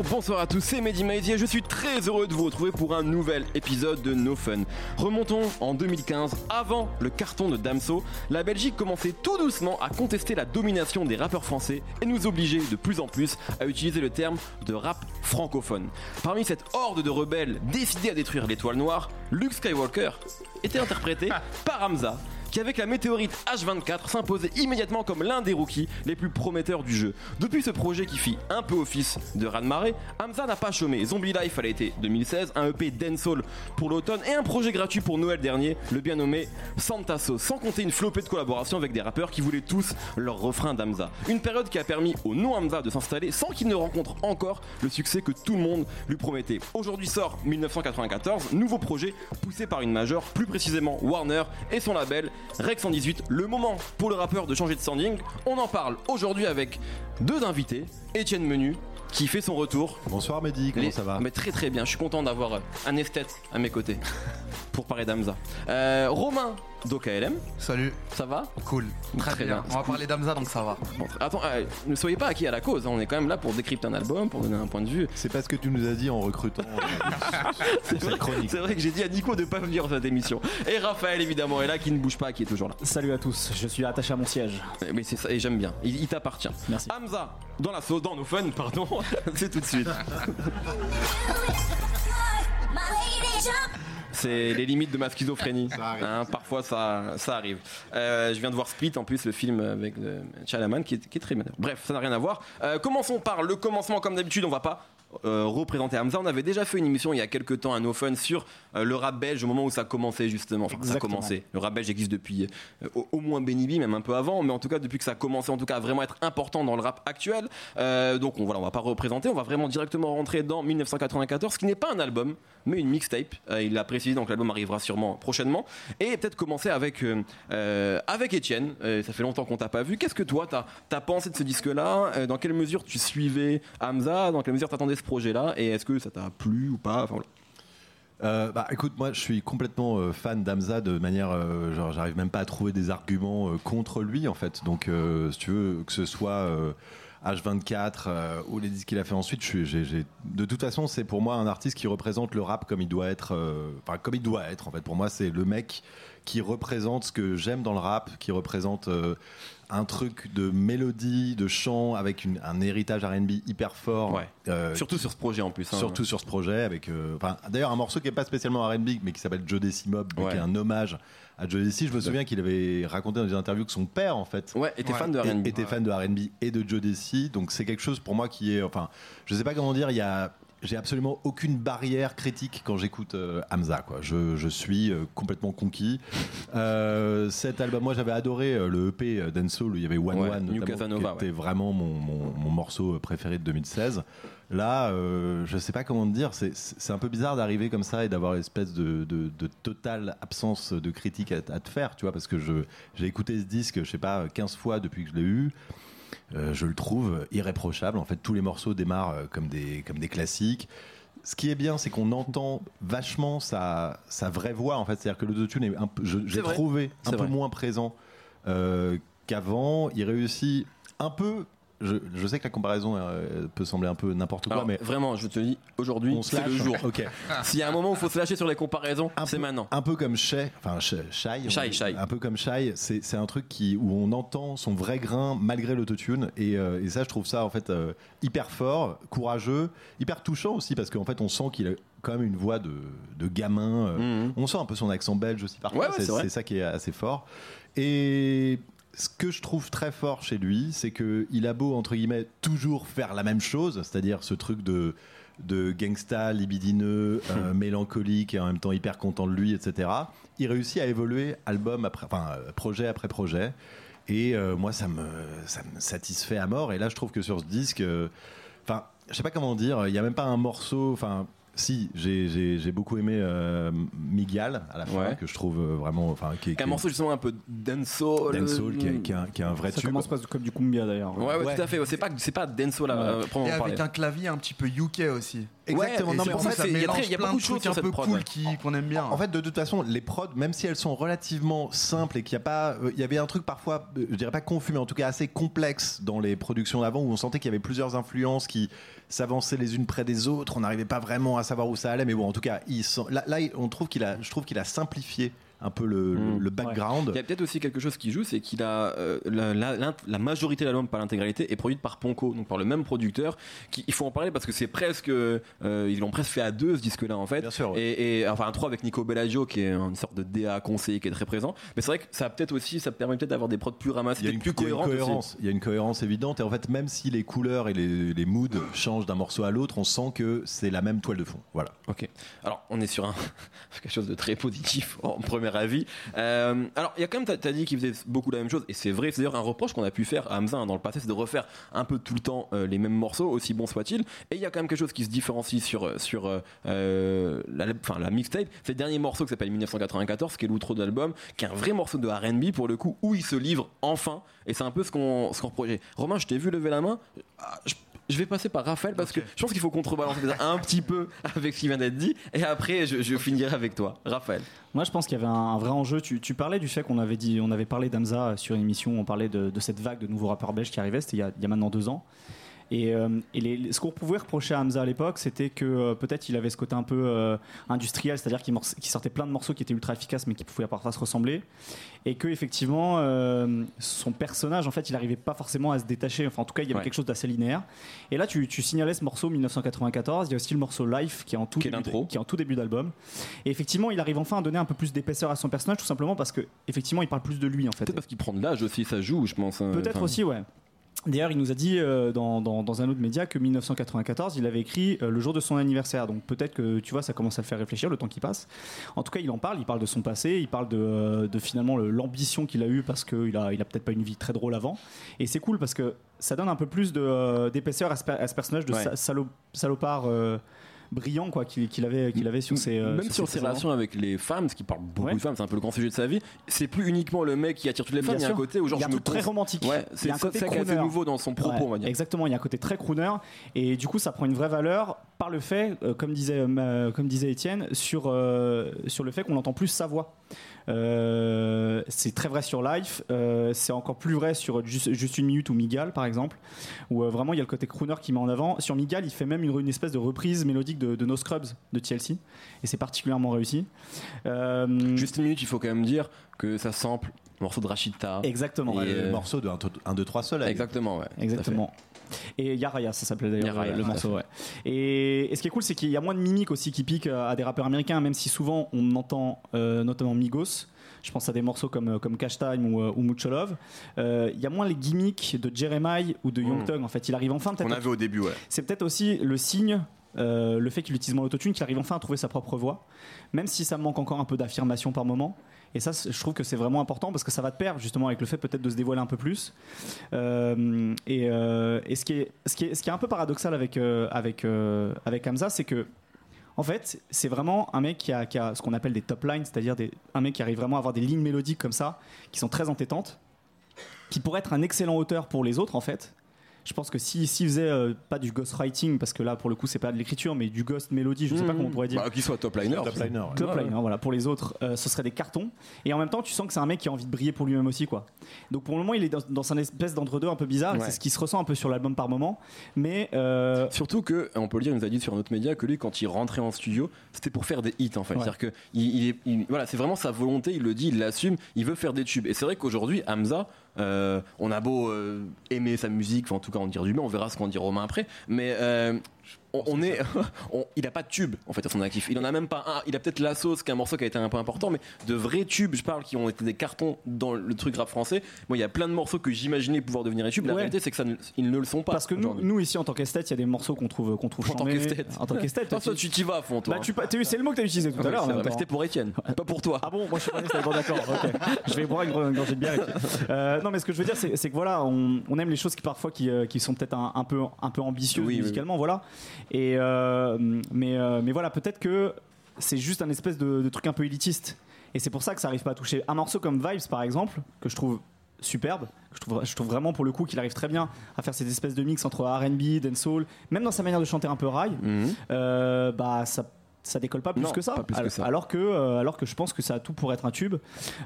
Bonjour, bonsoir à tous, c'est Mehdi Maizy et je suis très heureux de vous retrouver pour un nouvel épisode de No Fun. Remontons en 2015, avant le carton de Damso, la Belgique commençait tout doucement à contester la domination des rappeurs français et nous obligeait de plus en plus à utiliser le terme de rap francophone. Parmi cette horde de rebelles décidés à détruire l'étoile noire, Luke Skywalker était interprété par Hamza qui avec la météorite H24 s'imposait immédiatement comme l'un des rookies les plus prometteurs du jeu. Depuis ce projet qui fit un peu office de raz marée Hamza n'a pas chômé. Zombie Life a été 2016, un EP dancehall pour l'automne et un projet gratuit pour Noël dernier, le bien nommé Santaso, sans compter une flopée de collaborations avec des rappeurs qui voulaient tous leur refrain d'Hamza. Une période qui a permis au non Hamza de s'installer sans qu'il ne rencontre encore le succès que tout le monde lui promettait. Aujourd'hui sort 1994, nouveau projet poussé par une majeure, plus précisément Warner et son label Rex 118, le moment pour le rappeur de changer de standing. On en parle aujourd'hui avec deux invités, Étienne Menu qui fait son retour. Bonsoir Mehdi, comment ça va? Mais très très bien, je suis content d'avoir un esthète à mes côtés pour parler d'Amza. Euh, Romain d'OKLM. Salut. Ça va Cool. Très, bien. On va parler d'Amza donc ça va. Bon, attends, euh, ne soyez pas acquis à la cause, hein. on est quand même là pour décrypter un album, pour donner un point de vue. C'est pas ce que tu nous as dit en recrutant. c'est vrai, c'est vrai que j'ai dit à Nico de pas venir dans cette émission. Et Raphaël évidemment est là, qui ne bouge pas, qui est toujours là. Salut à tous, je suis attaché à mon siège. Mais c'est ça, et j'aime bien, il, il t'appartient. Merci. Hamza, dans la sauce, dans nos fun, pardon, c'est tout de suite. C'est les limites de ma schizophrénie. Hein, parfois, ça, ça arrive. Euh, je viens de voir Split, en plus, le film avec euh, Chalaman, qui est, qui est très bien. Bref, ça n'a rien à voir. Euh, commençons par le commencement, comme d'habitude. On va pas euh, représenter Hamza. On avait déjà fait une émission il y a quelques temps à No Fun sur euh, le rap belge au moment où ça commençait justement. Enfin, ça commencé. Le rap belge existe depuis euh, au, au moins Benny B, même un peu avant, mais en tout cas depuis que ça a commencé en tout cas à vraiment être important dans le rap actuel. Donc on, voilà, on va pas représenter, on va vraiment directement rentrer dans 1994, qui n'est pas un album, mais une mixtape. Il l'a précisé, donc l'album arrivera sûrement prochainement. Et peut-être commencer avec avec Étienne. Ça fait longtemps qu'on t'a pas vu. Qu'est-ce que toi t'as as pensé de ce disque-là? Dans quelle mesure tu suivais Hamza? Dans quelle mesure t'attendais ce projet-là Et est-ce que ça t'a plu ou pas. Euh, bah écoute, moi je suis complètement euh, fan d'Amza de manière. euh, genre, j'arrive même pas à trouver des arguments contre lui en fait. Donc, si tu veux, que ce soit. euh, H24 euh, ou les disques qu'il a fait ensuite, je j'ai, de toute façon, c'est pour moi un artiste qui représente le rap comme il doit être, enfin comme il doit être. En fait, pour moi, c'est le mec qui représente ce que j'aime dans le rap, qui représente euh, un truc de mélodie, de chant avec une- un héritage R&B hyper fort. Ouais. Euh, Surtout sur ce projet en plus. hein. Surtout sur ce projet, avec euh, d'ailleurs un morceau qui est pas spécialement R&B, mais qui s'appelle Joe Mob, Ouais. qui est un hommage à Joe Desi. Je me souviens qu'il avait raconté dans des interviews que son père, en fait, était fan de R&B. était fan de R&B et de Joe Desi. Donc c'est quelque chose pour moi qui est, enfin, je sais pas comment dire, il y a j'ai absolument aucune barrière critique quand j'écoute euh, Hamza. Quoi. Je, je suis euh, complètement conquis. Euh, cet album, moi j'avais adoré le EP où il y avait One Ouais, One, New Casanova, qui était ouais. vraiment mon, mon, mon morceau préféré de 2016. Là, je sais pas comment te dire, c'est- un peu bizarre d'arriver comme ça et d'avoir une espèce de, de, de totale absence de critique à, à te faire, tu vois, parce que j'ai écouté ce disque, je sais pas, 15 fois depuis que je l'ai eu. Euh, je le trouve irréprochable. En fait, tous les morceaux démarrent euh, comme des, comme des classiques. Ce qui est bien, c'est qu'on entend vachement sa, sa vraie voix. En fait, c'est-à-dire que l'autotune est un peu, je- j'ai trouvé un peu vrai. moins présent euh, qu'avant. Il réussit un peu. Je, je sais que la comparaison euh, peut sembler un peu n'importe quoi, Alors, mais vraiment, je te dis, aujourd'hui, c'est le jour. Ok. S'il y a un moment où il faut se lâcher sur les comparaisons, c'est maintenant. Un peu comme Shay, enfin Shay. Shy. un peu comme Shy, c'est un truc qui où on entend son vrai grain malgré l'autotune et, euh, et ça je trouve ça en fait euh, hyper fort, courageux, hyper touchant aussi parce qu'en fait on sent qu'il a quand même une voix de, de gamin. Mhm. On sent un peu son accent belge aussi parfois, Ouais, ouais, c'est ça qui est assez fort. Et ce que je trouve très fort chez lui, c'est que il a beau entre guillemets toujours faire la même chose, c'est-à-dire ce truc de de gangsta, libidineux, euh, mélancolique et en même temps hyper content de lui, etc. Il réussit à évoluer album après, enfin euh, projet après projet. Et euh, moi, ça me, ça me satisfait à mort. Et là, je trouve que sur ce disque, euh, enfin, je sais pas comment dire, il y a même pas un morceau, enfin, si, j'ai- beaucoup aimé euh, Miguel à la fin, Ouais. que je trouve euh, vraiment, enfin, qui est, qui Un est- morceau justement un peu dancehall. dancehall, qui, est- qui est un, qui est un vrai Ça tube. commence pas comme du cumbia d'ailleurs. Ouais, ouais, Ouais. tout à fait. C'est pas, c'est pas dancehall là. Ouais. euh, Et avec parler. un clavier un petit peu UK aussi. Exactement. Ouais, non, mais en fait, il y a y plein de trucs un peu prod, cool qui- qu'on aime bien. En fait, de toute façon, les prods, même si elles sont relativement simples et qu'il n'y a pas, euh, il y avait un truc parfois, euh, je dirais pas confus, mais en tout cas assez complexe dans les productions d'avant où on sentait qu'il y avait plusieurs influences qui s'avançaient les unes près des autres. On n'arrivait pas vraiment à savoir où ça allait, mais bon, en tout cas, là, là, on trouve qu'il a, je trouve qu'il a simplifié un peu le, Mm. le background. Il y a peut-être aussi quelque chose qui joue, c'est qu'il a euh, la, la- l'int- la majorité de l'album, pas l'intégralité, est produite par Ponko, donc par le même producteur. Qui, il faut en parler parce que c'est presque, euh, ils l'ont presque fait à deux ce disque-là en fait. Bien sûr, ouais. Et, et- enfin un 3 avec Nico Bellagio qui est une sorte de DA conseiller qui est très présent. Mais c'est vrai que ça a peut-être aussi, ça permet peut-être d'avoir des prods plus ramassés, Il y a peut-être une, plus cohérentes. il y a une cohérence évidente et en fait même si les couleurs et les, les moods changent d'un morceau à l'autre, on sent que c'est la même toile de fond. Voilà. Ok. Alors, on est sur un quelque chose de très positif en premier avis. Euh, alors, il y a quand même, t'as as dit qu'il faisait beaucoup la même chose, et c'est vrai. C'est d'ailleurs un reproche qu'on a pu faire à Hamza hein, dans le passé, c'est de refaire un peu tout le temps euh, les mêmes morceaux, aussi bons soient-ils. Et il y a quand même quelque chose qui se différencie sur euh, sur la, la mixtape. C'est le dernier morceau qui s'appelle 1994, qui est l'outro de l'album, qui est un vrai morceau de R&B pour le coup, où il se livre enfin. Et c'est un peu ce qu'on ce qu'on. Romain, je t'ai vu lever la main. Ah, je- je vais passer par Raphaël parce que je pense qu'il faut contrebalancer un petit peu avec ce qui vient d'être dit et après je, je finirai avec toi. Raphaël. Moi, je pense qu'il y avait un, un vrai enjeu. Tu, tu parlais du fait qu'on avait dit, on avait parlé d'Amza sur une émission. On parlait de, de cette vague de nouveaux rappeurs belges qui arrivaient. C'était il, y a- il y a maintenant deux ans. Et, euh, et les- ce qu'on pouvait reprocher à Hamza à l'époque, c'était que euh, peut-être il avait ce côté un peu euh, industriel, c'est-à-dire qu'il sortait plein de morceaux qui étaient ultra efficaces, mais qui pouvaient parfois se ressembler, et que effectivement son personnage, en fait, il n'arrivait pas forcément à se détacher. Enfin, en tout cas, il y avait Ouais. quelque chose d'assez linéaire. Et là, tu, tu signalais ce morceau 1994. Il y a aussi le morceau Life qui est en tout Qui début, l'intro. qui est en tout début d'album. Et effectivement, il arrive enfin à donner un peu plus d'épaisseur à son personnage, tout simplement parce que effectivement, il parle plus de lui en fait. Peut-être parce qu'il prend de l'âge aussi, ça joue, je pense. hein. Peut-être Enfin, aussi, ouais. D'ailleurs, il nous a dit euh, dans, dans- dans un autre média que 1994, il avait écrit euh, le jour de son anniversaire. Donc peut-être que tu vois, ça commence à le faire réfléchir le temps qui passe. En tout cas, il en parle. Il parle de son passé. Il parle de, euh, de finalement le- l'ambition qu'il a eue parce qu'il a, il a peut-être pas une vie très drôle avant. Et c'est cool parce que ça donne un peu plus d'épaisseur à, ce per- à ce personnage de Ouais. sa- salo- salopard. Brillant quoi qu'il avait qu'il avait sur ses euh, Même sur ses relations avec les femmes, ce qui parle beaucoup Ouais. de femmes, c'est un peu le grand sujet de sa vie. C'est plus uniquement le mec qui attire toutes les femmes, Bien il y a un côté où genre il y a un je me très romantique. Ouais, c'est ça, qui crooner. nouveau dans son propos, Ouais, on va dire. Exactement, il y a un côté très crooner et du coup ça prend une vraie valeur par le fait, euh, comme disait euh, comme disait Étienne, sur sur le fait qu'on entend plus sa voix. Euh, c'est très vrai sur Life, euh, c'est encore plus vrai sur juste, Juste une minute ou Migal par exemple, où euh, vraiment il y a le côté crooner qui met en avant. Sur Migal, il fait même une, une espèce de reprise mélodique de, de No Scrubs de TLC et c'est particulièrement réussi. Euh, Juste une minute, il faut quand même dire que ça sample le morceau de Rachita. exactement. Et, le euh, morceau de 1, 2, 3 soleil. Exactement, ouais. Exactement. Et Yaraya, ça s'appelait d'ailleurs Yaraya, le, morceau. Ouais. Et, et ce qui est cool, c'est qu'il y a moins de mimiques aussi qui piquent à des rappeurs américains, même si souvent on entend euh, notamment Migos. Je pense à des morceaux comme, comme Cash Time ou, euh, ou Mucho Love. Euh, Il y a moins les gimmicks de Jeremiah ou de Young Mm. Thug. En fait, il arrive enfin peut-être On avait au début, ouais. c'est peut-être aussi le signe, euh, le fait qu'il utilise moins l'autotune, qu'il arrive enfin à trouver sa propre voix, même si ça manque encore un peu d'affirmation par moment. Et ça, je trouve que c'est vraiment important parce que ça va te perdre justement avec le fait peut-être de se dévoiler un peu plus. Euh, et euh, et ce, qui est, ce, qui est, ce qui est un peu paradoxal avec, avec, avec Hamza, c'est que en fait, c'est vraiment un mec qui a, qui a ce qu'on appelle des top lines, c'est-à-dire un mec qui arrive vraiment à avoir des lignes mélodiques comme ça, qui sont très entêtantes, qui pourrait être un excellent auteur pour les autres en fait. Je pense que s'il s'il faisait euh, pas du ghostwriting, parce que là pour le coup c'est pas de l'écriture, mais du ghost mélodie, je sais pas comment on pourrait dire. Bah, qu'il soit top liner. Top liner, ouais. Top Ouais, line, hein, voilà. Pour les autres, euh, ce serait des cartons. Et en même temps, tu sens que c'est un mec qui a envie de briller pour lui-même aussi, quoi. Donc pour le moment, il est dans, dans un espèce d'entre-deux un peu bizarre. Ouais. C'est ce qui se ressent un peu sur l'album par moment. Mais euh, Surtout que, on peut le dire, il nous a dit sur notre média que lui, quand il rentrait en studio, c'était pour faire des hits en fait. Ouais. C'est-à-dire que il, il est- il- voilà, c'est vraiment sa volonté, il le dit, il l'assume, il veut faire des tubes. Et c'est vrai qu'aujourd'hui, Hamza, euh, on a beau euh, aimer sa musique, en tout cas en dire du bien, on verra ce qu'en dit Romain après, mais euh, on, on est, on- il a pas de tube en fait à son actif. Il en a même pas un. Il a peut-être la sauce, qui est un morceau qui a été un peu important, mais de vrais tubes, je parle, qui ont été des cartons dans le truc rap français. Moi, il y a plein de morceaux que j'imaginais pouvoir devenir des tubes. La Ouais. réalité, c'est que ça, ne- ils ne le sont pas. parce que nous, ici en tant qu'esthète, il y a des morceaux qu'on trouve qu'on trouve En tant qu'esthète. En tant qu'esthète. Toi, toi, tu t'y vas à fond, toi. Bah, tu, t'as eu- c'est le mot que tu as utilisé tout à Ouais, l'heure. Bah, temps. C'était pour Étienne, pas pour toi. Ah bon, moi je suis pas d'accord. Je vais boire une, gorgée de bière. Euh, non, mais ce que je veux dire, c'est, que voilà, on, aime les choses qui parfois qui, euh, sont peut-être un, peu un peu ambitieuses musicalement, voilà. Et euh, mais euh, mais voilà, peut-être que c'est juste un espèce de, de truc un peu élitiste. Et c'est pour ça que ça arrive pas à toucher un morceau comme Vibes par exemple, que je trouve superbe. Je trouve, je trouve vraiment pour le coup qu'il arrive très bien à faire cette espèce de mix entre R&B, dancehall, même dans sa manière de chanter un peu rail. Mhm. Euh, bah ça ça décolle pas plus, Non, que, ça. pas plus que alors, ça. alors que euh, alors que je pense que ça a tout pour être un tube.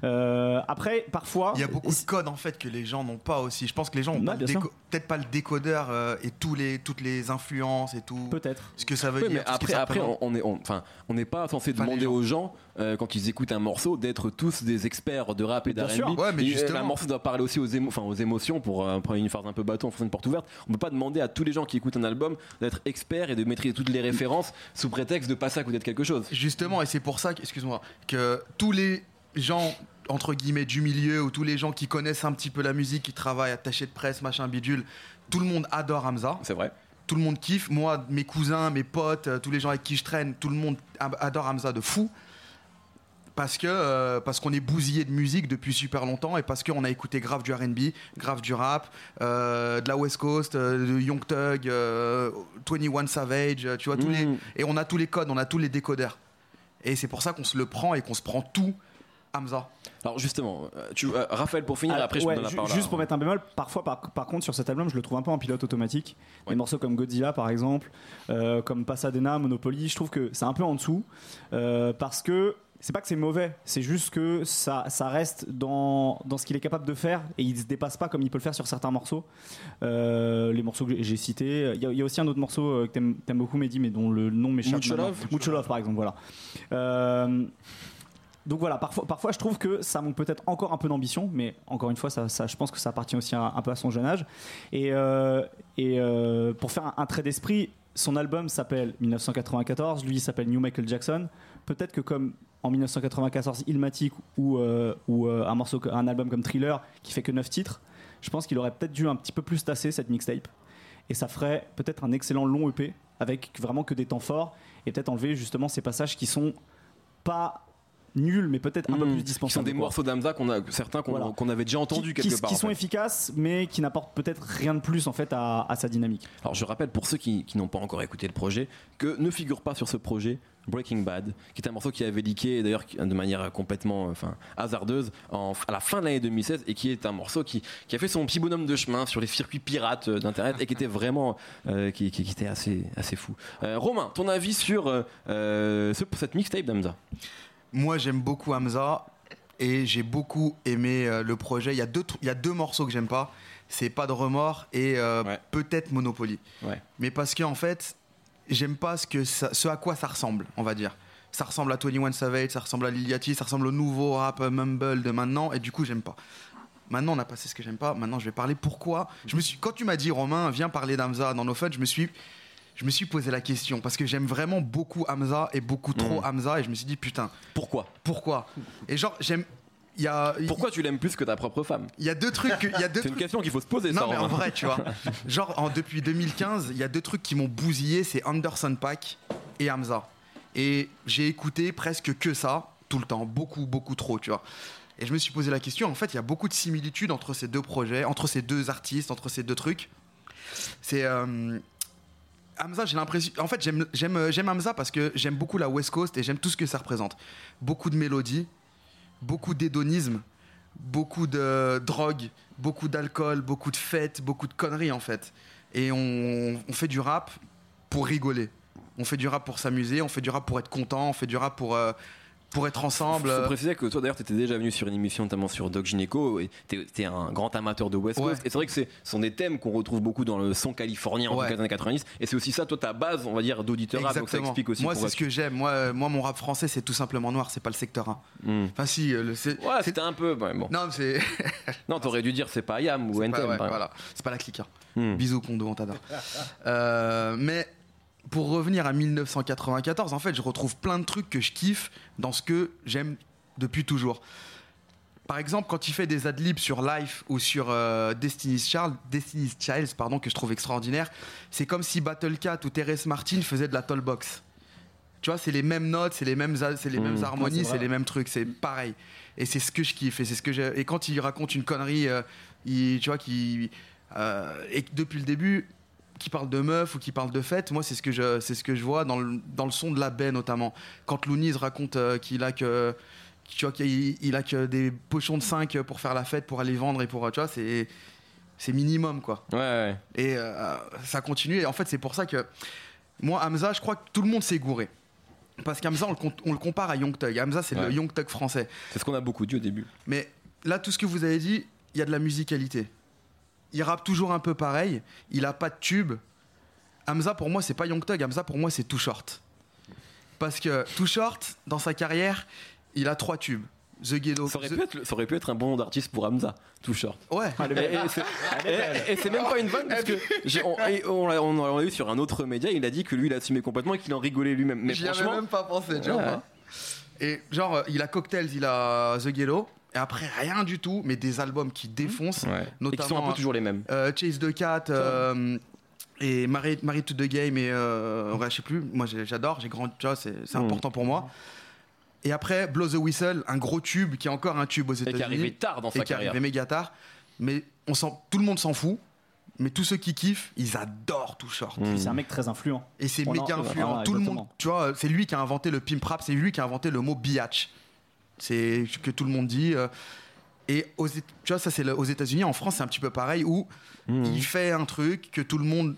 Euh, après parfois Il y a beaucoup de codes en fait que les gens n'ont pas aussi. Je pense que les gens ont Ouais, pas le bien sûr. déco- peut-être pas le décodeur euh, et tous les, toutes les influences et tout. peut-être. Ce que ça veut dire. mais après, après, on on est, on- enfin, on n'est pas censé Enfin, demander gens. aux gens euh, quand ils écoutent un morceau d'être tous des experts de rap et d'R&B. Ouais, mais Et, justement. Un morceau doit parler aussi aux, émo- enfin, aux émotions pour euh, prendre une phrase un peu bateau en faisant une porte ouverte. On peut pas demander à tous les gens qui écoutent un album d'être experts et de maîtriser toutes les références sous prétexte de passer à côté de quelque chose. Justement, et c'est pour ça, que- excuse-moi, que tous les gens entre guillemets du milieu ou tous les gens qui connaissent un petit peu la musique, qui travaillent attachés de presse, machin bidule, tout le monde adore Hamza. C'est vrai. Tout le monde kiffe. Moi, mes cousins, mes potes, euh, tous les gens avec qui je traîne, tout le monde adore Hamza de fou. Parce que euh, parce qu'on est bousillé de musique depuis super longtemps et parce qu'on a écouté grave du R&B, grave du rap, euh, de la West Coast, euh, de Young Thug, euh, 21 Savage, tu vois tous les Mhm. et on a tous les codes, on a tous les décodeurs. Et c'est pour ça qu'on se le prend et qu'on se prend tout Hamza. Alors justement, tu, euh, Raphaël pour finir, Ah, après je ouais, te donne la parole. Juste pour mettre un bémol, parfois par, par contre sur cet album je le trouve un peu en pilote automatique. Ouais. Des morceaux comme Godzilla par exemple, euh, comme Pasadena, Monopoly, je trouve que c'est un peu en dessous euh, parce que c'est pas que c'est mauvais, c'est juste que ça, ça reste dans, dans ce qu'il est capable de faire et il se dépasse pas comme il peut le faire sur certains morceaux. Euh, les morceaux que j'ai- cités, il y, a- il y a aussi un autre morceau euh, que t'aimes aimes beaucoup Mehdi mais dont le nom m'échappe. Mucho maintenant. Love Mucho Love par exemple, voilà. Euh, donc voilà, parfois, parfois je trouve que ça manque peut-être encore un peu d'ambition, mais encore une fois, ça, ça- je pense que ça appartient aussi un, un peu à son jeune âge. Et, euh, et euh, pour faire un, un trait d'esprit, son album s'appelle 1994, lui il s'appelle New Michael Jackson. Peut-être que comme en 1994 Illmatic ou, euh, ou euh, un, morceau, un album comme Thriller qui fait que 9 titres, je pense qu'il aurait peut-être dû un petit peu plus tasser cette mixtape. Et ça ferait peut-être un excellent long EP avec vraiment que des temps forts et peut-être enlever justement ces passages qui sont pas nuls mais peut-être un peu Mhm. plus Qui sont dispensables. des morceaux d'Amza qu'on a certains qu'on Voilà. avait déjà entendus quelque qui- part. qui sont fait. efficaces mais qui n'apportent peut-être rien de plus en fait à, à sa dynamique. Alors je rappelle pour ceux qui, qui n'ont pas encore écouté le projet que ne figure pas sur ce projet Breaking Bad, qui est un morceau qui avait leaké d'ailleurs de manière complètement enfin, hasardeuse en- à la fin de l'année 2016 et qui est un morceau qui, qui a fait son petit bonhomme de chemin sur les circuits pirates euh, d'internet et qui était vraiment euh, qui, qui- qui était assez, assez fou. Euh, Romain, ton avis sur euh, ce- cette mixtape d'Amza? Moi, j'aime beaucoup Hamza et j'ai beaucoup aimé euh, le projet. Il y a deux, il y a deux morceaux que j'aime pas. C'est pas de remords et euh, Ouais. peut-être Monopoly. Ouais. Mais parce que en fait, j'aime pas ce, que ça- ce à quoi ça ressemble, on va dire. Ça ressemble à 21 Savage, ça ressemble à Lil Yachty, ça ressemble au nouveau rap euh, mumble de maintenant et du coup, j'aime pas. Maintenant, on a passé ce que j'aime pas. Maintenant, je vais parler pourquoi. Je me suis, quand tu m'as dit Romain, viens parler d'Hamza dans nos fun, je me suis, je me suis posé la question parce que j'aime vraiment beaucoup Hamza et beaucoup trop Mhm. Hamza et je me suis dit putain, Pourquoi? pourquoi? Et genre, j'aime. Il y a, Pourquoi tu l'aimes plus que ta propre femme? Il y a deux trucs. Il y a deux C'est une question qu'il faut se poser ça. Non, mais en vrai, tu vois. Genre, en, depuis 2015, il y a deux trucs qui m'ont bousillé c'est Anderson Pack et Hamza. Et j'ai écouté presque que ça, tout le temps. Beaucoup, beaucoup trop, tu vois. Et je me suis posé la question, en fait, il y a beaucoup de similitudes entre ces deux projets, entre ces deux artistes, entre ces deux trucs. C'est. euh, Hamza, j'ai l'impression. En fait, j'aime, j'aime, j'aime Hamza parce que j'aime beaucoup la West Coast et j'aime tout ce que ça représente. Beaucoup de mélodies, beaucoup d'hédonisme, beaucoup de drogue, beaucoup d'alcool, beaucoup de fêtes, beaucoup de conneries en fait. Et on, on fait du rap pour rigoler. On fait du rap pour s'amuser, on fait du rap pour être content, on fait du rap pour, euh, pour être ensemble. Faut préciser que toi d'ailleurs t'étais déjà venu sur une émission notamment sur Doc Gynéco et t'es un grand amateur de West Coast Ouais. et c'est vrai que ce sont des thèmes qu'on retrouve beaucoup dans le son californien en Ouais. tout cas des années 90 et c'est aussi ça toi ta base on va dire d'auditeur rap donc ça explique aussi moi, c'est ce que j'aime. Moi, euh, moi, mon rap français, c'est tout simplement noir. C'est pas le secteur 1. tu- Hmm. Enfin, si. euh, le- c'est, Ouais c'était un peu bon. Non, c'est. Non t'aurais dû dire c'est pas Ayam ou NTM ouais, voilà. C'est pas la clique. hein. Hmm. Bisous, Kondo, on t'adore. Euh, mais pour revenir à 1994, en fait, je retrouve plein de trucs que je kiffe dans ce que j'aime depuis toujours. Par exemple, quand il fait des adlibs sur Life ou sur euh, Destiny's, Child, Destiny's Child, pardon, que je trouve extraordinaire, c'est comme si Battle Cat ou Terrence Martin faisaient de la tollbox. Tu vois, c'est les mêmes notes, c'est les mêmes, c'est les Mmh. mêmes Ouais, harmonies, c'est les mêmes trucs, c'est pareil. Et c'est ce que je kiffe. Et c'est ce que j'ai. Et quand il raconte une connerie, euh, il- tu vois, qui euh, et depuis le début, qui parle de meuf ou qui parle de fête, moi c'est ce que je, c'est ce que je vois dans le, dans le son de la baie notamment. Quand Loonies raconte euh, qu'il a que tu vois qu'il il a que des pochons de 5 pour faire la fête, pour aller vendre et pour. Tu vois, c'est. C'est minimum, quoi. Ouais, ouais. Et euh, ça continue. Et en fait, c'est pour ça que. Moi, Hamza, je crois que tout le monde s'est gouré. Parce qu'Hamza, on, le on le compare à Young Thug. Hamza, c'est Ouais. le Young Thug français. C'est ce qu'on a beaucoup dit au début. Mais là, tout ce que vous avez dit, il y a de la musicalité. Il rappe toujours un peu pareil. Il a pas de tube. Hamza, pour moi, c'est pas Young Thug. Hamza, pour moi, c'est Too Short. Parce que Too Short, dans sa carrière, il a trois tubes. The Ghetto. Ça aurait, The- pu être, ça aurait pu être un bon nom d'artiste pour Hamza, tout short. Ouais. Et, et c'est- et- c'est même pas une vanne parce que on, l'a on l'a eu sur un autre média, il a dit que lui il assumait complètement et qu'il en rigolait lui-même. Mais J'y avais même pas pensé, tu vois. Ouais. Et genre, euh, il a Cocktails, il a The Ghetto. Et après, rien du tout, mais des albums qui défoncent. ouais. et qui Notamment, sont un peu toujours les mêmes. Euh, Chase the Cat euh, et Married, Married to the Game et euh, ouais, je sais plus moi j'adore j'ai grand tu vois c'est c'est Mm. important pour moi et après Blow the Whistle un gros tube qui est encore un tube aux Et qui est États-Unis arrivé tard dans et sa qui est carrière. arrivé méga tard mais on tout le monde s'en fout mais tous ceux qui kiffent ils adorent tout short Mm. C'est un mec très influent. et c'est méga influent tout le monde tu vois c'est lui qui a inventé le pimp rap c'est lui qui a inventé le mot biatch c'est ce que tout le monde dit euh, et aux, tu vois ça c'est aux États-Unis en France c'est un petit peu pareil où Mhm. il fait un truc que tout le monde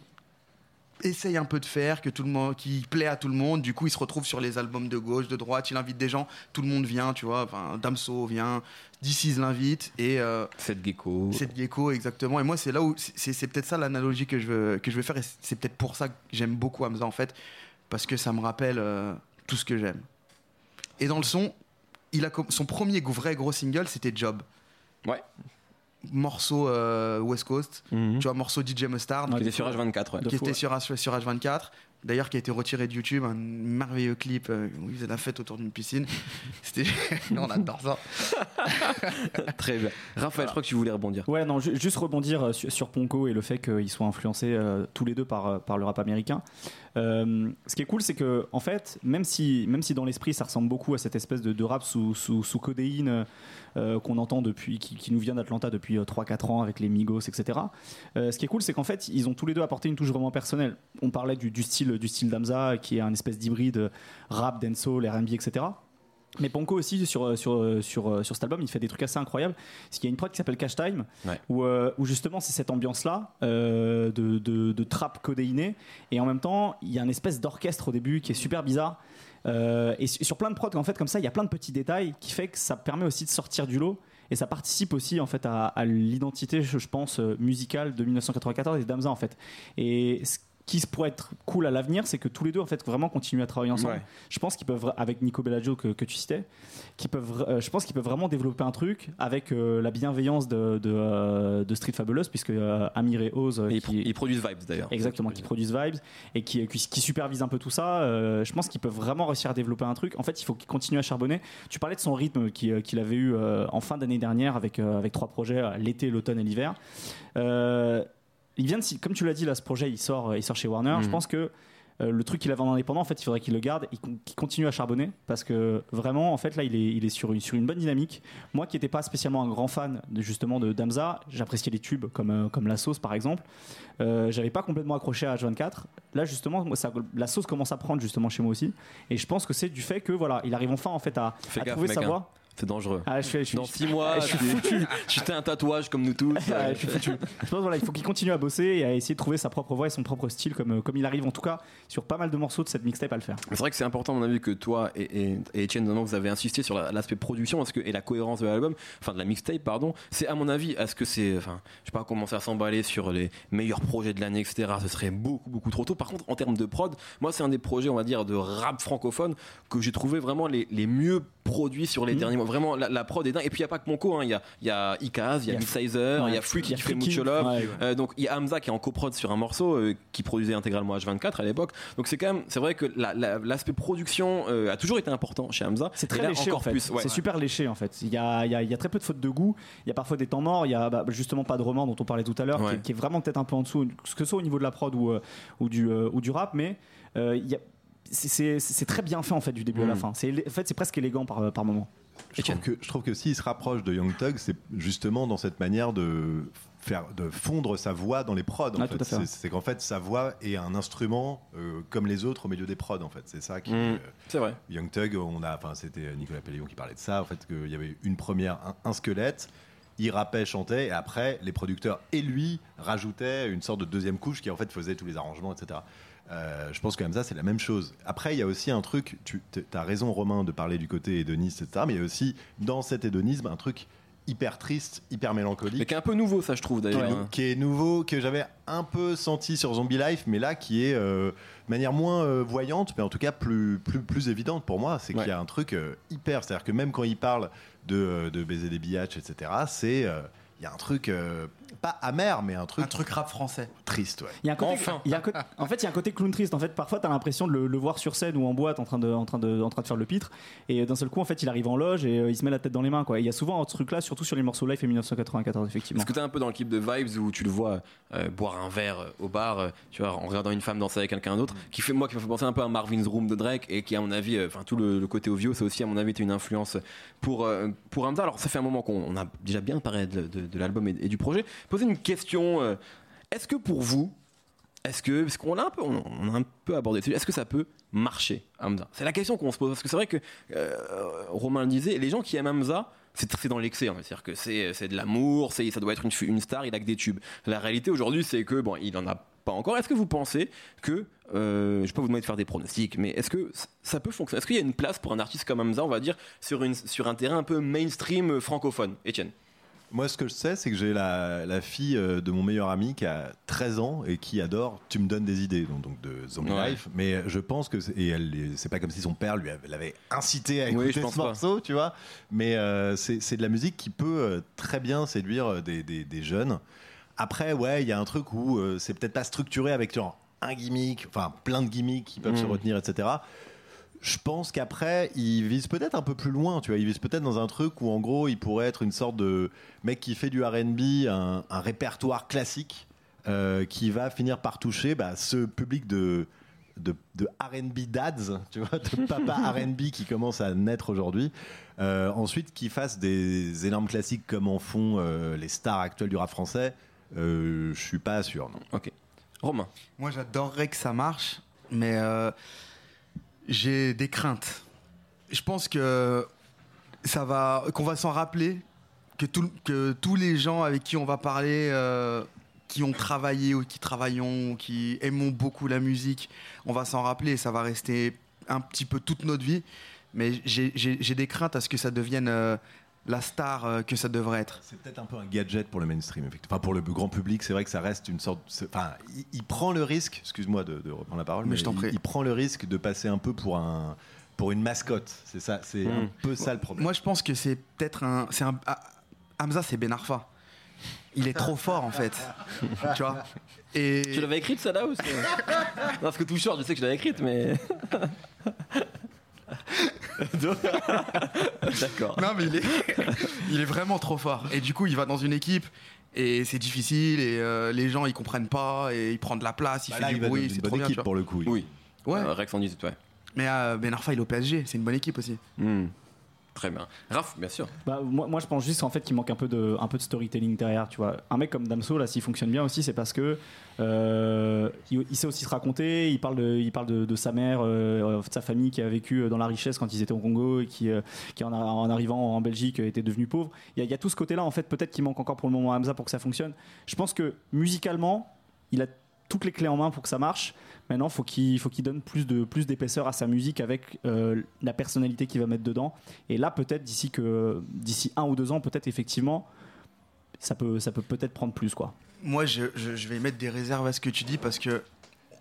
essaye un peu de faire, que tout le monde, qui plaît à tout le monde. Du coup, il se retrouve sur les albums de gauche, de droite. Il invite des gens, tout le monde vient, tu vois. Enfin, Damso vient, DC's l'invite et euh, Cette gecko. cette gecko exactement. Et moi, c'est là où c'est c'est peut-être ça l'analogie que je veux que je veux faire. Et c'est peut-être pour ça que j'aime beaucoup Hamza en fait, parce que ça me rappelle euh, tout ce que j'aime. Et dans le son, il a son premier vrai gros single, c'était Job. Ouais. Morceau euh, West Coast, Mhm. tu vois, morceau DJ Mustard Qui était sur H24. ouais. Qui était sur H24, d'ailleurs qui a été retiré de YouTube, un merveilleux clip euh, où il faisait la fête autour d'une piscine. C'était, on adore ça. Très bien. Raphaël, je crois que tu voulais rebondir. Ouais, non, ju- juste rebondir euh, sur, sur Ponko et le fait qu'ils soient influencés euh, tous les deux par, par le rap américain. Euh, ce qui est cool, c'est que, en fait, même si, même si dans l'esprit ça ressemble beaucoup à cette espèce de, de rap sous, sous, sous codéine euh, qu'on entend depuis, qui, qui nous vient d'Atlanta depuis 3-4 ans avec les Migos, etc. euh, ce qui est cool, c'est qu'en fait, ils ont tous les deux apporté une touche vraiment personnelle. On parlait du, du style, du style d'Amza, qui est un espèce d'hybride rap, dancehall, R&B, etc. Mais Ponko aussi sur, sur, sur, sur cet album, il fait des trucs assez incroyables. Parce qu'il y a une prod qui s'appelle Cash Time, Ouais. où, euh, où justement c'est cette ambiance-là euh, de, de, de trap codéiné. Et en même temps, il y a une espèce d'orchestre au début qui est super bizarre. Euh, et su- sur plein de prods, en fait, comme ça, il y a plein de petits détails qui fait que ça permet aussi de sortir du lot. Et ça participe aussi en fait à, à l'identité, je, je pense, musicale de 1994 et d'Amza en fait. Et ce qui pourrait être cool à l'avenir, c'est que tous les deux en fait vraiment continuent à travailler ensemble. Ouais. Je pense qu'ils peuvent, avec Nico Bellagio que, que tu citais, qui peuvent, euh, je pense qu'ils peuvent vraiment développer un truc avec euh, la bienveillance de, de, euh, de Street Fabulous, puisque Amir et Oz, Et ils, qui, ils produisent Vibes d'ailleurs. exactement, qui produisent Vibes et qui, qui, qui supervisent un peu tout ça, je pense qu'ils peuvent vraiment réussir à développer un truc. En fait, il faut qu'ils continuent à charbonner. Tu parlais de son rythme qui, qu'il avait eu en fin d'année dernière avec, avec trois projets, l'été, l'automne et l'hiver. Euh, il vient de, comme tu l'as dit, là, ce projet, il sort, euh, il sort chez Warner. Je pense que euh, le truc qu'il avait en indépendant, en fait, il faudrait qu'il le garde et qu'il continue à charbonner parce que vraiment, en fait, là, il est, il est sur, une, sur une bonne dynamique. Moi qui n'étais pas spécialement un grand fan de, justement de Damza, j'appréciais les tubes comme, euh, comme La Sauce par exemple. Euh, J'avais pas complètement accroché à H24. Là, justement, moi, ça, la sauce commence à prendre justement chez moi aussi. Et je pense que c'est du fait que voilà, il arrive enfin en fait à, Fais à gaffe, trouver sa hein. C'est dangereux. Ah, je, fais- je, suis- Dans je- 6 mois, je suis tu- foutu. tu t'es un tatouage comme nous tous. Ah, je suis foutu. Je pense voilà, il faut qu'il continue à bosser et à essayer de trouver sa propre voix et son propre style comme, comme il arrive en tout cas sur pas mal de morceaux de cette mixtape à le faire. C'est vrai que c'est important, à mon avis, que toi et, et, et Etienne, vous avez insisté sur la- l'aspect production parce que, et la cohérence de l'album, enfin de la mixtape, pardon. C'est à mon avis, est-ce que c'est, enfin, je sais pas, commencer à s'emballer sur les meilleurs projets de l'année, etc. Ce serait beaucoup, beaucoup trop tôt. Par contre, en termes de prod, moi, c'est un des projets, on va dire, de rap francophone que j'ai trouvé vraiment les, les mieux produits sur les Mhm. derniers mois. Vraiment, la, la prod est dingue. Et puis, il n'y a pas que Monco, hein. il y, a, y a Ikaz, il y a Il y a Midsizer, il y a a qui fait. Mucho Love. Ouais. Euh, donc il y a Hamza qui est en coprod sur un morceau euh, qui produisait intégralement H24 à l'époque. Donc c'est quand même, c'est vrai que la- la- l'aspect production euh, a toujours été important chez Hamza. C'est très là, léché encore en fait. plus. ouais. C'est super léché en fait. Il y, a, il, y a, y a très peu de fautes de goût. Il y a parfois des temps morts. Il y a bah, justement pas de remords dont on parlait tout à l'heure, qui, est- qui est vraiment peut-être un peu en dessous, que ce soit au niveau de la prod ou, ou, du, ou du rap, mais il y a- c'est- très bien fait en fait du début à la Mm. fin. En fait c'est presque élégant par, par moment. Je trouve que, je trouve que s'il se rapproche de Young Thug, c'est justement dans cette manière de faire de fondre sa voix dans les prods. C'est c'est qu'en fait sa voix est un instrument euh, comme les autres au milieu des prods. En fait, c'est ça qui. Mm. euh, C'est vrai. Young Thug, on a, enfin c'était Nicolas Pelléon qui parlait de ça, en fait qu'il y avait une première, un, un squelette, il rappait, chantait, et après les producteurs et lui rajoutaient une sorte de deuxième couche qui en fait faisait tous les arrangements, etc. Euh, je pense que ça c'est la même chose. Après il y a aussi un truc, tu as raison Romain de parler du côté hédoniste, etc. Mais il y a aussi dans cet hédonisme un truc hyper triste, hyper mélancolique Mais qui est un peu nouveau, ça, je trouve d'ailleurs. qui, hein. qui est nouveau, que j'avais un peu senti sur Zombie Life, mais là qui est euh, de manière moins euh, voyante, mais en tout cas plus, plus, plus évidente pour moi. C'est Ouais. qu'il y a un truc hyper. C'est-à-dire que même quand il parle de, de baiser des biatchs, etc., c'est. il y a un truc, euh, pas amer, mais un truc, Un truc rap français. triste. Ouais. Il y a un côté, Enfin. il y a un côté- en fait, il y a un côté clown triste. En fait, parfois, tu as l'impression de le, le voir sur scène ou en boîte en train de, en train de, en train de faire le pitre. Et d'un seul coup, en fait, il arrive en loge et euh, il se met la tête dans les mains. Quoi. Et Il y a souvent un truc là, surtout sur les morceaux live et 1994, effectivement. Est-ce que t'es un peu dans le clip de Vibes où tu le vois euh, boire un verre euh, au bar, tu vois, en regardant une femme danser avec quelqu'un d'autre, qui fait moi qui me fait penser un peu à Marvin's Room de Drake et qui à mon avis, euh, enfin tout le, le côté ovio, ça aussi à mon avis était une influence pour euh, pour Hamza. Alors ça fait un moment qu'on on a déjà bien parlé de, de- de l'album et, et du projet. Poser une question. euh, est-ce que pour vous, est-ce que parce qu'on a un peu on, a un peu abordé, dessus, est-ce que ça peut marcher Hamza? C'est la question qu'on se pose parce que c'est vrai que euh, Romain le disait, les gens qui aiment Hamza, c'est dans l'excès, hein. c'est-à-dire que c'est de l'amour, ça doit être une, star, il a que des tubes. La réalité aujourd'hui, c'est que bon, il en a pas encore. Est-ce que vous pensez que euh, je peux vous demander de faire des pronostics, mais est-ce que ça peut fonctionner? Est-ce qu'il y a une place pour un artiste comme Hamza, on va dire, sur sur un terrain un peu mainstream euh, francophone? Étienne Moi, ce que je sais, c'est que j'ai la, la fille euh, de mon meilleur ami qui a 13 ans et qui adore Tu me donnes des idées, donc, donc de Zombie Ouais. Life. Mais je pense que. c'est- Et elle, c'est pas comme si son père lui avait, l'avait incité à écouter ce pas. morceau, tu vois. Mais euh, c'est c'est de la musique qui peut euh, très bien séduire euh, des, des- des jeunes. Après, ouais, il y a un truc où euh, c'est peut-être pas structuré avec genre un gimmick, enfin plein de gimmicks qui peuvent se retenir, etc. Je pense qu'après, il vise peut-être un peu plus loin, tu vois. Il vise peut-être dans un truc où, en gros, il pourrait être une sorte de mec qui fait du RB, un, un répertoire classique, euh, qui va finir par toucher bah, ce public de, de, de RB dads, tu vois, de papa RB qui commence à naître aujourd'hui. Euh, ensuite, qui fasse des énormes classiques comme en font euh, les stars actuelles du rap français. Euh, je suis pas sûr, non. Ok. Romain. Moi, j'adorerais que ça marche, mais euh, j'ai des craintes. Je pense que ça va, qu'on va s'en rappeler, que, tous les gens avec qui on va parler, euh, qui ont travaillé ou qui travaillons, qui aimons beaucoup la musique, on va s'en rappeler. Ça va rester un petit peu toute notre vie, mais j'ai des craintes à ce que ça devienne euh, la star euh, que ça devrait être. C'est peut-être un peu un gadget pour le mainstream, effectivement. Enfin, pour le grand public, c'est vrai que ça reste une sorte. Enfin, il, il prend le risque, excuse-moi de, de reprendre la parole, Mais mais, je t'en prie. il prend le risque de passer un peu pour un pour une mascotte. C'est ça, c'est un peu ça le problème. Moi, je pense que c'est peut-être un. c'est un ah, Hamza, c'est Ben Arfa. Il est trop fort, en fait. tu vois? Et. Tu l'avais écrite ça là ou c'est- Non, parce que tout short, je sais que je l'avais écrite, mais. D'accord. Non, mais il est, il est vraiment trop fort. Et du coup, il va dans une équipe et c'est difficile et euh, les gens ils comprennent pas et il prend de la place, il Bah fait là, du il bruit, une c'est bonne trop bien. équipe tu vois. pour le coup. Oui. Ouais. Euh, Rex en 18, ouais. Mais euh, Ben Arfa, il est au PSG, c'est une bonne équipe aussi. Hmm. Très bien. Raph, bien sûr. Bah, moi, je pense juste en fait qu'il manque un peu de un peu de storytelling derrière tu vois un mec comme Damso s'il fonctionne bien aussi c'est parce que euh, il, sait aussi se raconter il parle de il parle de, sa mère euh, de sa famille qui a vécu dans la richesse quand ils étaient au Congo et qui euh, qui en, arrivant en Belgique était devenu pauvre il y, y a tout ce côté là en fait peut-être qu'il manque encore pour le moment à Hamza pour que ça fonctionne je pense que musicalement il a toutes les clés en main pour que ça marche Maintenant, faut qu'il faut qu'il donne plus de plus d'épaisseur à sa musique avec euh, la personnalité qu'il va mettre dedans. Et là, peut-être d'ici que d'ici un ou deux ans, peut-être effectivement, ça peut ça peut peut-être prendre plus quoi. Moi, je, je- je vais mettre des réserves à ce que tu dis parce que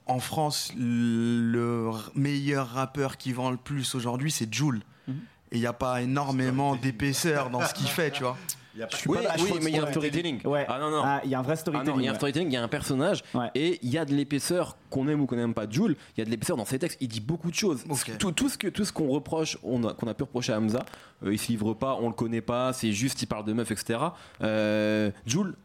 en France, le meilleur rappeur qui vend le plus aujourd'hui, c'est Joule. Mhm. Et il n'y a pas énormément d'épaisseur dans ce qu'il fait, tu vois. Il y a pas- Oui, pas- je oui crois que mais il y a un storytelling. Ouais. Ah non, non. Ah, il y a un vrai Ah storytelling. non, il y a un storytelling, il y a un personnage Ouais. et il y a de l'épaisseur qu'on aime ou qu'on n'aime pas. Jules, il y a de l'épaisseur dans ses textes. Il dit beaucoup de choses. Tout, tout ce que tout ce qu'on reproche, a- qu'on a pu reprocher à Hamza, euh, il se livre pas, on le connaît pas, c'est juste il parle de meufs, etc. Euh, Jules,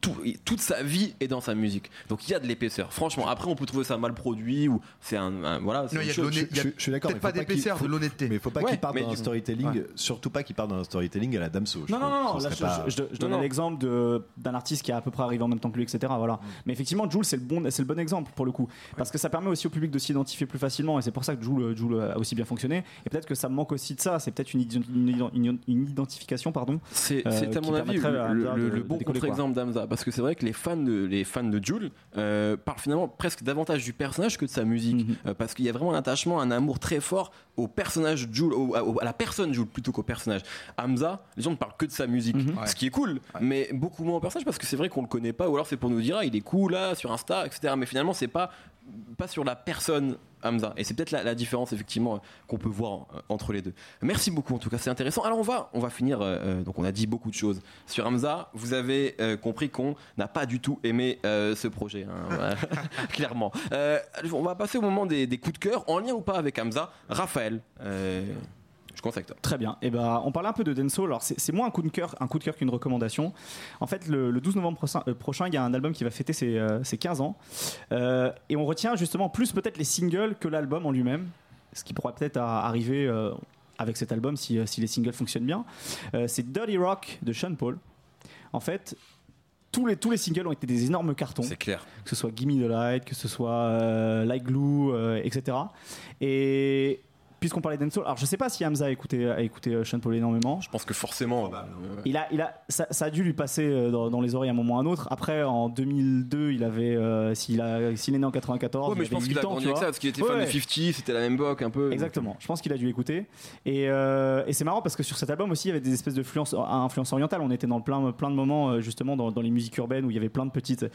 tout- toute sa vie est dans sa musique. Donc il y a de l'épaisseur. Franchement, après on peut trouver ça mal produit ou c'est un, un- voilà. Non, il y a une de chose. je, je suis d'accord. Peut-être mais pas d'épaisseur, faut- de l'honnêteté. Mais il faut pas Ouais, qu'il parte dans un du- storytelling, Ouais. surtout pas qu'il parte dans un storytelling à la Damso. Non, non, non, non, là, je, pas- je- je donnais non. l'exemple d'un artiste qui est à peu près arrivé en même temps que lui, etc. Voilà. Mais effectivement, Jules, c'est le, bon, c'est le bon exemple pour le coup. Parce que ça permet aussi au public de s'identifier plus facilement. Et c'est pour ça que Jules, Jules a aussi bien fonctionné. Et peut-être que ça me manque aussi de ça. C'est peut-être une, une, une- une identification, pardon. C'est euh, à mon avis le, bon contre-exemple d'Amza parce que c'est vrai que les fans de, les fans de Jules euh, parlent finalement presque davantage du personnage que de sa musique Mhm. Euh, parce qu'il y a vraiment un attachement, un amour très fort au personnage Jules, au- au- à la personne Jules plutôt qu'au personnage. Hamza, les gens ne parlent que de sa musique, Mhm. ce qui est cool, mais beaucoup moins au personnage parce que c'est vrai qu'on le connaît pas ou alors c'est pour nous dire ah, il est cool là sur Insta, etc. Mais finalement c'est pas pas sur la personne Hamza. Et c'est peut-être la, la différence effectivement qu'on peut voir euh, entre les deux. Merci beaucoup en tout cas, c'est intéressant. Alors on va on va finir. euh, euh, donc on a dit beaucoup de choses sur Hamza. Vous avez euh, compris qu'on n'a pas du tout aimé euh, ce projet, hein, clairement. On va passer au moment des, des coups de cœur en lien ou pas avec Hamza. Raphaël, je. Très bien. Et ben, on parlait un peu de Denso. Alors, c'est moins un coup de cœur, un coup de cœur qu'une recommandation. En fait, le, le 12 novembre prochain, euh, prochain, il y a un album qui va fêter ses, euh, ses 15 ans. Euh, et on retient justement plus peut-être les singles que l'album en lui-même. Ce qui pourrait peut-être arriver euh, avec cet album si, euh, si les singles fonctionnent bien. Euh, c'est Dirty Rock de Sean Paul. En fait, tous les, tous les singles ont été des énormes cartons C'est clair. que ce soit Gimme the Light, que ce soit euh, Like Glue, euh, etc. Et puisqu'on parlait d'Ensoul, alors je sais pas si Hamza a écouté, a écouté euh, Sean Paul énormément. Je pense que forcément. euh, Il a, il a, ça, ça a dû lui passer euh, dans, dans les oreilles à un moment ou à un autre. Après, en 2002, il avait, euh, s'il a, s'il est né en 94, Ouais, mais il je pense qu'il a 8 ans, grandi avec ça parce qu'il était Ouais, fan ouais. de 50, c'était la même époque un peu. Exactement. Je pense qu'il a dû écouter. Et, euh, et c'est marrant parce que sur cet album aussi, il y avait des espèces de influences, influences orientales. On était dans plein, plein de moments justement dans, dans les musiques urbaines où il y avait plein de petites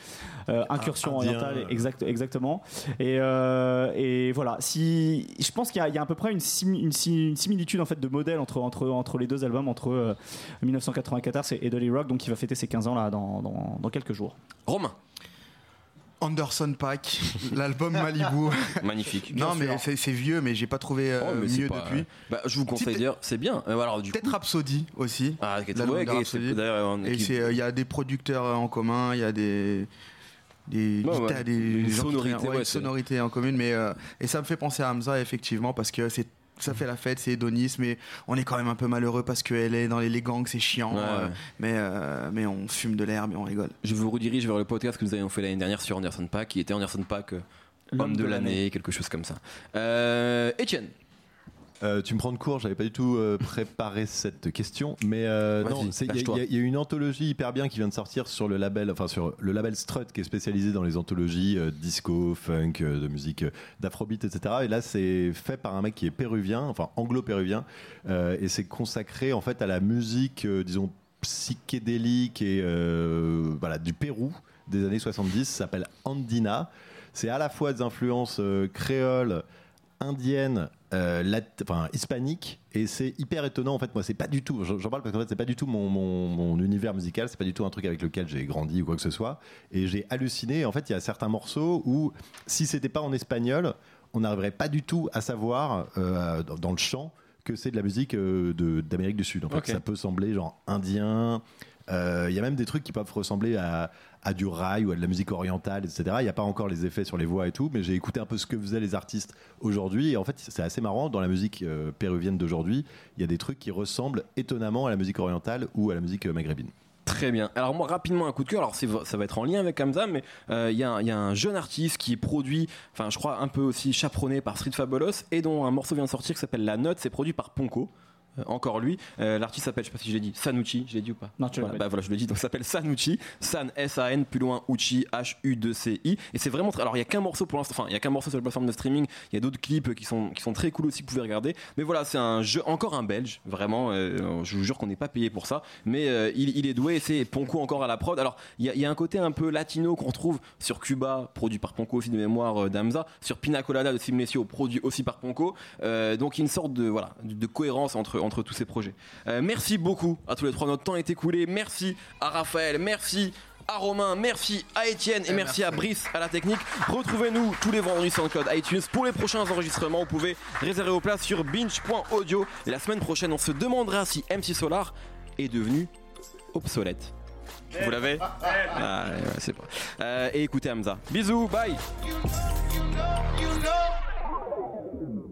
euh, incursions Indien. orientales. Exact, exactement. Et, euh, et voilà. Si je pense qu'il y, a- il y a à peu près une, simi- une, si- une similitude en fait de modèle entre entre entre les deux albums, entre euh, 1994 et, et Dolly Rock, donc qui va fêter ses 15 ans là dans, dans, dans quelques jours. Romain, Anderson Pack, l'album Malibu. magnifique. non, mais c'est c'est vieux, mais j'ai pas trouvé euh, Oh, mieux pas- depuis. Bah, je vous conseille d'ailleurs, c'est bien. Euh, alors, du Peut-être coup, Rhapsody aussi. Ah, ouais, Rhapsody. Et c'est, euh, il y a des producteurs euh, en commun, il y a des des Ouais, des Une gens qui sonorité, travaillent- ouais, ouais, une c'est- sonorité en commune, mais euh, et ça me fait penser à Hamza effectivement parce que c'est ça fait la fête, c'est hédoniste, mais on est quand même un peu malheureux parce qu'elle est dans les, les gangs, c'est chiant, Ouais, euh, ouais. mais euh, mais on fume de l'herbe et on rigole. Je vous redirige vers le podcast que nous avions fait l'année dernière sur Anderson Pack, qui était Anderson Pack, euh, homme de l'année, quelque chose comme ça. Euh, Etienne, Euh, tu me prends de court, j'avais pas du tout euh, préparé cette question, mais euh, non, il y, a- y une anthologie hyper bien qui vient de sortir sur le label, enfin sur le label Strut qui est spécialisé dans les anthologies disco, funk, de musique d'afrobeat, etc. Et là, c'est fait par un mec qui est péruvien, enfin anglo-péruvien, et c'est consacré en fait à la musique, disons psychédélique et voilà du Pérou des années 70. Ça s'appelle Andina. C'est à la fois des influences créoles indienne, euh, lat- enfin hispanique, et c'est hyper étonnant. En fait, moi, c'est pas du tout. J'en parle parce qu'en fait, c'est pas du tout mon, mon, mon univers musical. C'est pas du tout un truc avec lequel j'ai grandi ou quoi que ce soit. Et j'ai halluciné. En fait, il y a certains morceaux où, si c'était pas en espagnol, on n'arriverait pas du tout à savoir euh, dans, dans le chant que c'est de la musique euh, d'Amérique du Sud. En fait, ça peut sembler genre indien. Euh, Il y a même des trucs qui peuvent ressembler à, à du rail ou à de la musique orientale, etc. Il n'y a pas encore les effets sur les voix et tout, mais j'ai écouté un peu ce que faisaient les artistes aujourd'hui. Et en fait, c'est assez marrant. Dans la musique euh, péruvienne d'aujourd'hui, il y a des trucs qui ressemblent étonnamment à la musique orientale ou à la musique euh, maghrébine. Très bien. Alors moi rapidement un coup de cœur. Alors ça va être en lien avec Hamza, mais euh, il y, a un- il y a un jeune artiste qui est produit, enfin je crois un peu aussi chaperonné par Street Fabulous et dont un morceau vient de sortir qui s'appelle La Note. C'est produit par Ponko. Euh, encore lui. Euh, L'artiste s'appelle, je sais pas si je l'ai dit, Sanucci, je l'ai dit ou pas Non, tu l'as voilà, pas bah voilà, je le dis, donc ça s'appelle Sanucci, San S-A-N, plus loin Uchi, H-U-2-C-I. Et c'est vraiment très. Alors il y a qu'un morceau pour l'instant, enfin il y a qu'un morceau sur la plateforme de streaming, il y a d'autres clips qui sont, qui sont très cool aussi, que vous pouvez regarder. Mais voilà, c'est un jeu, encore un belge, vraiment, euh, je vous jure qu'on n'est pas payé pour ça, mais il, il est doué c'est Ponko encore à la prod. Alors il y a, il y a un côté un peu latino qu'on retrouve sur Cuba, produit par Ponko aussi de mémoire d'Amza, sur Pina Colada de Simnesio, produit aussi par Ponko. Donc une sorte de, voilà, de, de cohérence entre, entre tous ces projets. Euh, merci beaucoup à tous les trois, notre temps est écoulé. Merci à Raphaël, merci à Romain, merci à Étienne et Eh, merci, merci. à Brice à la technique. Retrouvez-nous tous les vendredis sur le code iTunes pour les prochains enregistrements. Vous pouvez réserver vos places sur binge.audio. Et la semaine prochaine, on se demandera si MC Solar est devenu obsolète. Vous l'avez ah, ouais, ouais, c'est bon. Euh, Et écoutez Hamza. Bisous, bye you know, you know.